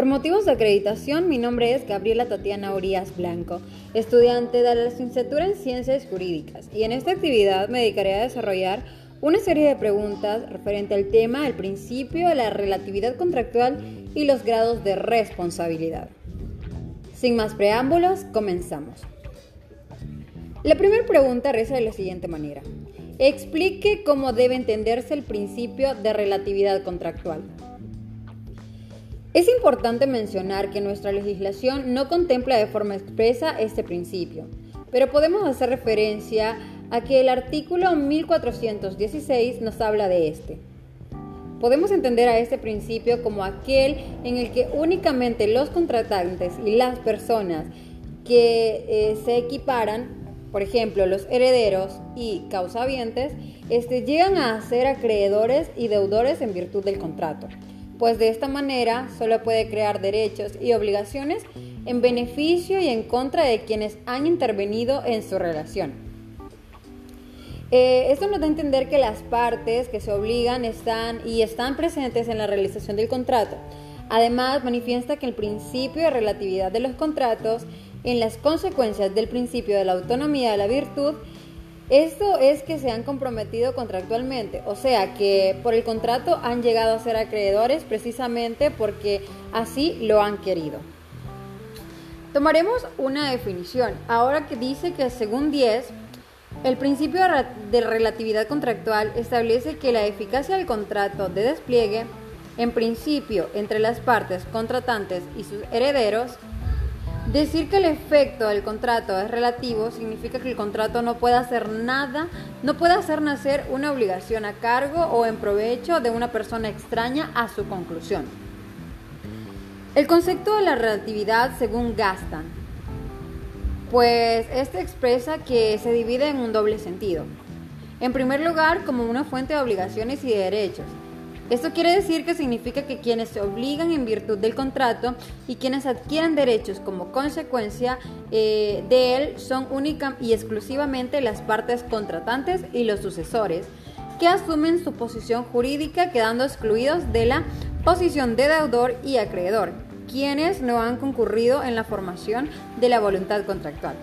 Por motivos de acreditación, mi nombre es Gabriela Tatiana Urias Blanco, estudiante de la licenciatura en Ciencias Jurídicas, y en esta actividad me dedicaré a desarrollar una serie de preguntas referente al tema el principio de la relatividad contractual y los grados de responsabilidad. Sin más preámbulos, comenzamos. La primera pregunta reza de la siguiente manera. Explique cómo debe entenderse el principio de relatividad contractual. Es importante mencionar que nuestra legislación no contempla de forma expresa este principio, pero podemos hacer referencia a que el artículo 1416 nos habla de este. Podemos entender a este principio como aquel en el que únicamente los contratantes y las personas que eh, se equiparan, por ejemplo los herederos y causavientes, este, llegan a ser acreedores y deudores en virtud del contrato pues de esta manera solo puede crear derechos y obligaciones en beneficio y en contra de quienes han intervenido en su relación. Eh, esto nos da a entender que las partes que se obligan están y están presentes en la realización del contrato. Además, manifiesta que el principio de relatividad de los contratos en las consecuencias del principio de la autonomía de la virtud esto es que se han comprometido contractualmente, o sea que por el contrato han llegado a ser acreedores precisamente porque así lo han querido. Tomaremos una definición, ahora que dice que según 10, el principio de relatividad contractual establece que la eficacia del contrato de despliegue, en principio entre las partes contratantes y sus herederos, Decir que el efecto del contrato es relativo significa que el contrato no puede hacer nada, no puede hacer nacer una obligación a cargo o en provecho de una persona extraña a su conclusión. El concepto de la relatividad según Gastan, pues este expresa que se divide en un doble sentido. En primer lugar, como una fuente de obligaciones y de derechos, esto quiere decir que significa que quienes se obligan en virtud del contrato y quienes adquieren derechos como consecuencia eh, de él son única y exclusivamente las partes contratantes y los sucesores, que asumen su posición jurídica quedando excluidos de la posición de deudor y acreedor, quienes no han concurrido en la formación de la voluntad contractual.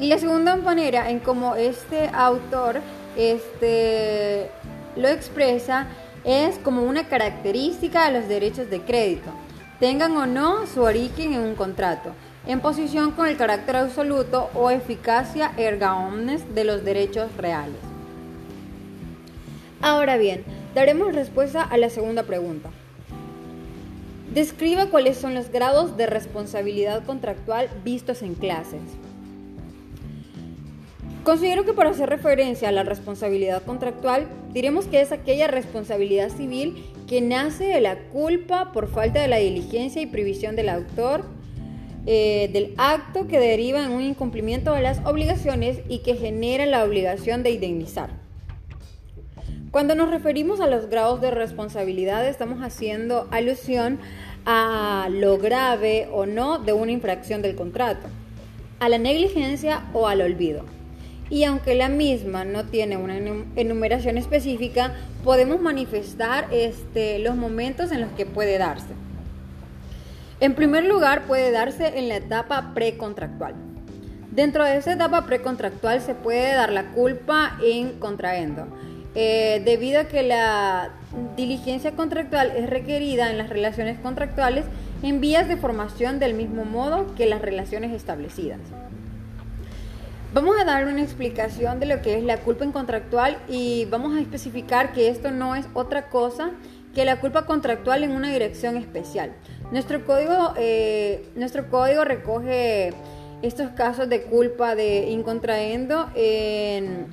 Y la segunda manera en cómo este autor este, lo expresa es como una característica de los derechos de crédito, tengan o no su origen en un contrato, en posición con el carácter absoluto o eficacia erga omnes de los derechos reales. Ahora bien, daremos respuesta a la segunda pregunta. Describa cuáles son los grados de responsabilidad contractual vistos en clases. Considero que para hacer referencia a la responsabilidad contractual, diremos que es aquella responsabilidad civil que nace de la culpa por falta de la diligencia y previsión del autor eh, del acto que deriva en un incumplimiento de las obligaciones y que genera la obligación de indemnizar. Cuando nos referimos a los grados de responsabilidad estamos haciendo alusión a lo grave o no de una infracción del contrato, a la negligencia o al olvido y aunque la misma no tiene una enumeración específica, podemos manifestar este, los momentos en los que puede darse. En primer lugar, puede darse en la etapa precontractual. Dentro de esa etapa precontractual se puede dar la culpa en contraendo, eh, debido a que la diligencia contractual es requerida en las relaciones contractuales en vías de formación del mismo modo que las relaciones establecidas. Vamos a dar una explicación de lo que es la culpa contractual y vamos a especificar que esto no es otra cosa que la culpa contractual en una dirección especial. Nuestro código, eh, nuestro código recoge estos casos de culpa de incontraendo en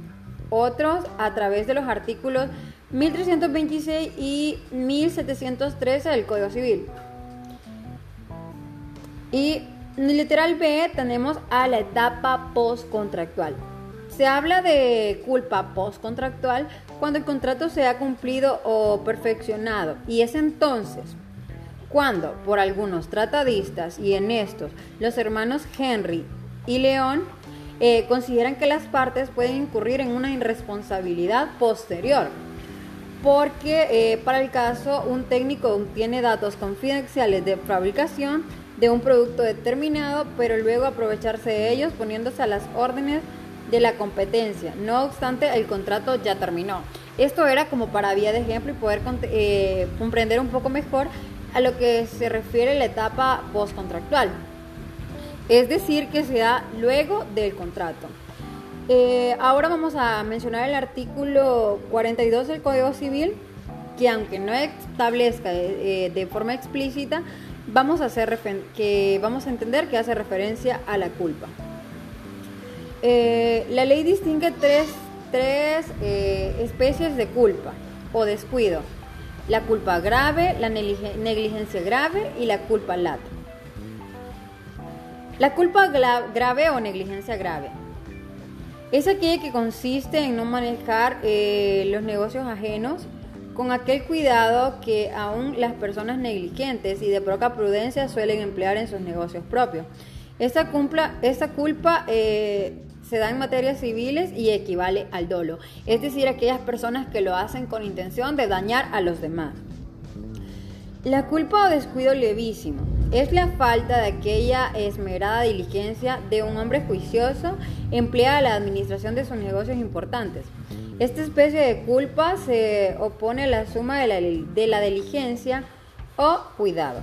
otros a través de los artículos 1326 y 1713 del Código Civil. Y en el literal B tenemos a la etapa postcontractual. Se habla de culpa postcontractual cuando el contrato se ha cumplido o perfeccionado y es entonces cuando por algunos tratadistas y en estos los hermanos Henry y León eh, consideran que las partes pueden incurrir en una irresponsabilidad posterior porque eh, para el caso un técnico obtiene datos confidenciales de fabricación de un producto determinado, pero luego aprovecharse de ellos poniéndose a las órdenes de la competencia. No obstante, el contrato ya terminó. Esto era como para vía de ejemplo y poder eh, comprender un poco mejor a lo que se refiere la etapa postcontractual. Es decir, que se da luego del contrato. Eh, ahora vamos a mencionar el artículo 42 del Código Civil, que aunque no establezca eh, de forma explícita, vamos a, hacer que vamos a entender que hace referencia a la culpa. Eh, la ley distingue tres, tres especies de culpa o descuido. La culpa grave, la negligencia grave y la culpa lata. La culpa grave o negligencia grave es aquella que consiste en no manejar eh, los negocios ajenos con aquel cuidado que aún las personas negligentes y de poca prudencia suelen emplear en sus negocios propios. Esta, culpa eh, se da en materias civiles y equivale al dolo, es decir, aquellas personas que lo hacen con intención de dañar a los demás. La culpa o descuido levísimo es la falta de aquella esmerada diligencia de un hombre juicioso empleada a la administración de sus negocios importantes. Esta especie de culpa se opone a la suma de la, de la diligencia o cuidado.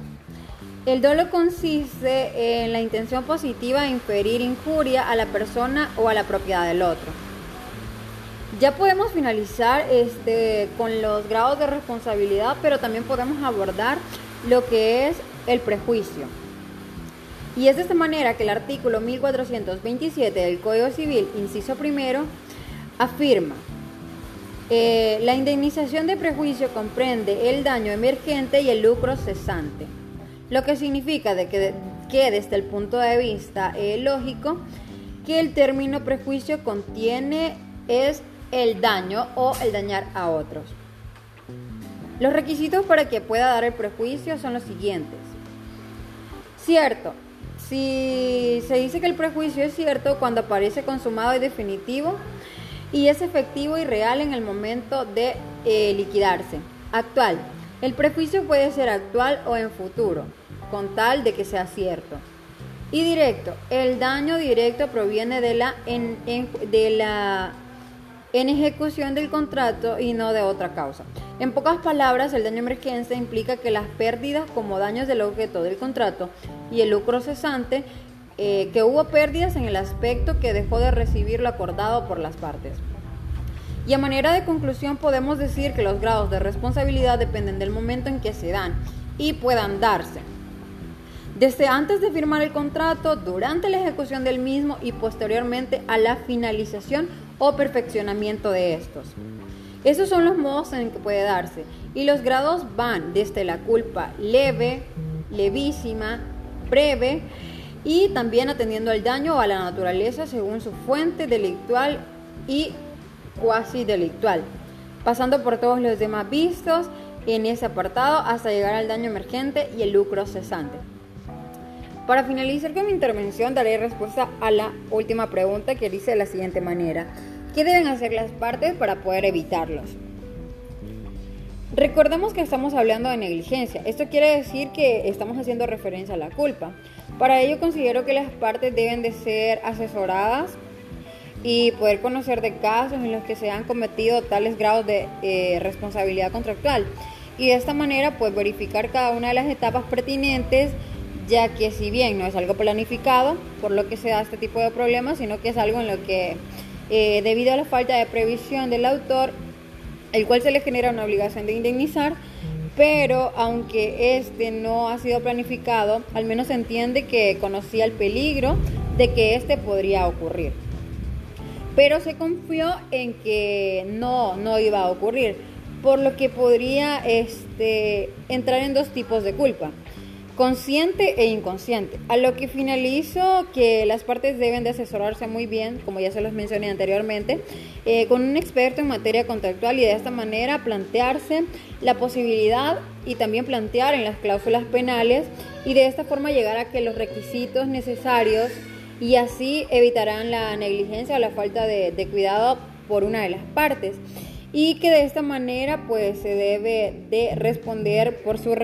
El dolo consiste en la intención positiva de inferir injuria a la persona o a la propiedad del otro. Ya podemos finalizar este, con los grados de responsabilidad, pero también podemos abordar lo que es el prejuicio. Y es de esta manera que el artículo 1427 del Código Civil, inciso primero, afirma, eh, la indemnización de prejuicio comprende el daño emergente y el lucro cesante, lo que significa de que, que desde el punto de vista eh, lógico, que el término prejuicio contiene es el daño o el dañar a otros. Los requisitos para que pueda dar el prejuicio son los siguientes. Cierto, si se dice que el prejuicio es cierto cuando aparece consumado y definitivo y es efectivo y real en el momento de eh, liquidarse. Actual. El prejuicio puede ser actual o en futuro, con tal de que sea cierto. Y directo. El daño directo proviene de la, de la en ejecución del contrato y no de otra causa. En pocas palabras, el daño emergencia implica que las pérdidas como daños del objeto del contrato y el lucro cesante, eh, que hubo pérdidas en el aspecto que dejó de recibir lo acordado por las partes. Y a manera de conclusión podemos decir que los grados de responsabilidad dependen del momento en que se dan y puedan darse. Desde antes de firmar el contrato, durante la ejecución del mismo y posteriormente a la finalización o perfeccionamiento de estos. Esos son los modos en que puede darse y los grados van desde la culpa leve, levísima, breve y también atendiendo al daño o a la naturaleza según su fuente delictual y cuasi delictual, pasando por todos los demás vistos en ese apartado hasta llegar al daño emergente y el lucro cesante. Para finalizar con mi intervención daré respuesta a la última pregunta que dice de la siguiente manera. ¿Qué deben hacer las partes para poder evitarlos? Recordemos que estamos hablando de negligencia. Esto quiere decir que estamos haciendo referencia a la culpa. Para ello considero que las partes deben de ser asesoradas y poder conocer de casos en los que se han cometido tales grados de eh, responsabilidad contractual. Y de esta manera pues verificar cada una de las etapas pertinentes ya que si bien no es algo planificado, por lo que se da este tipo de problemas, sino que es algo en lo que, eh, debido a la falta de previsión del autor, el cual se le genera una obligación de indemnizar, pero aunque este no ha sido planificado, al menos se entiende que conocía el peligro de que este podría ocurrir. Pero se confió en que no, no iba a ocurrir, por lo que podría este, entrar en dos tipos de culpa consciente e inconsciente. A lo que finalizo que las partes deben de asesorarse muy bien, como ya se los mencioné anteriormente, eh, con un experto en materia contractual y de esta manera plantearse la posibilidad y también plantear en las cláusulas penales y de esta forma llegar a que los requisitos necesarios y así evitarán la negligencia o la falta de, de cuidado por una de las partes. Y que de esta manera pues se debe de responder por su,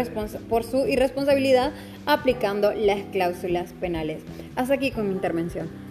por su irresponsabilidad aplicando las cláusulas penales. Hasta aquí con mi intervención.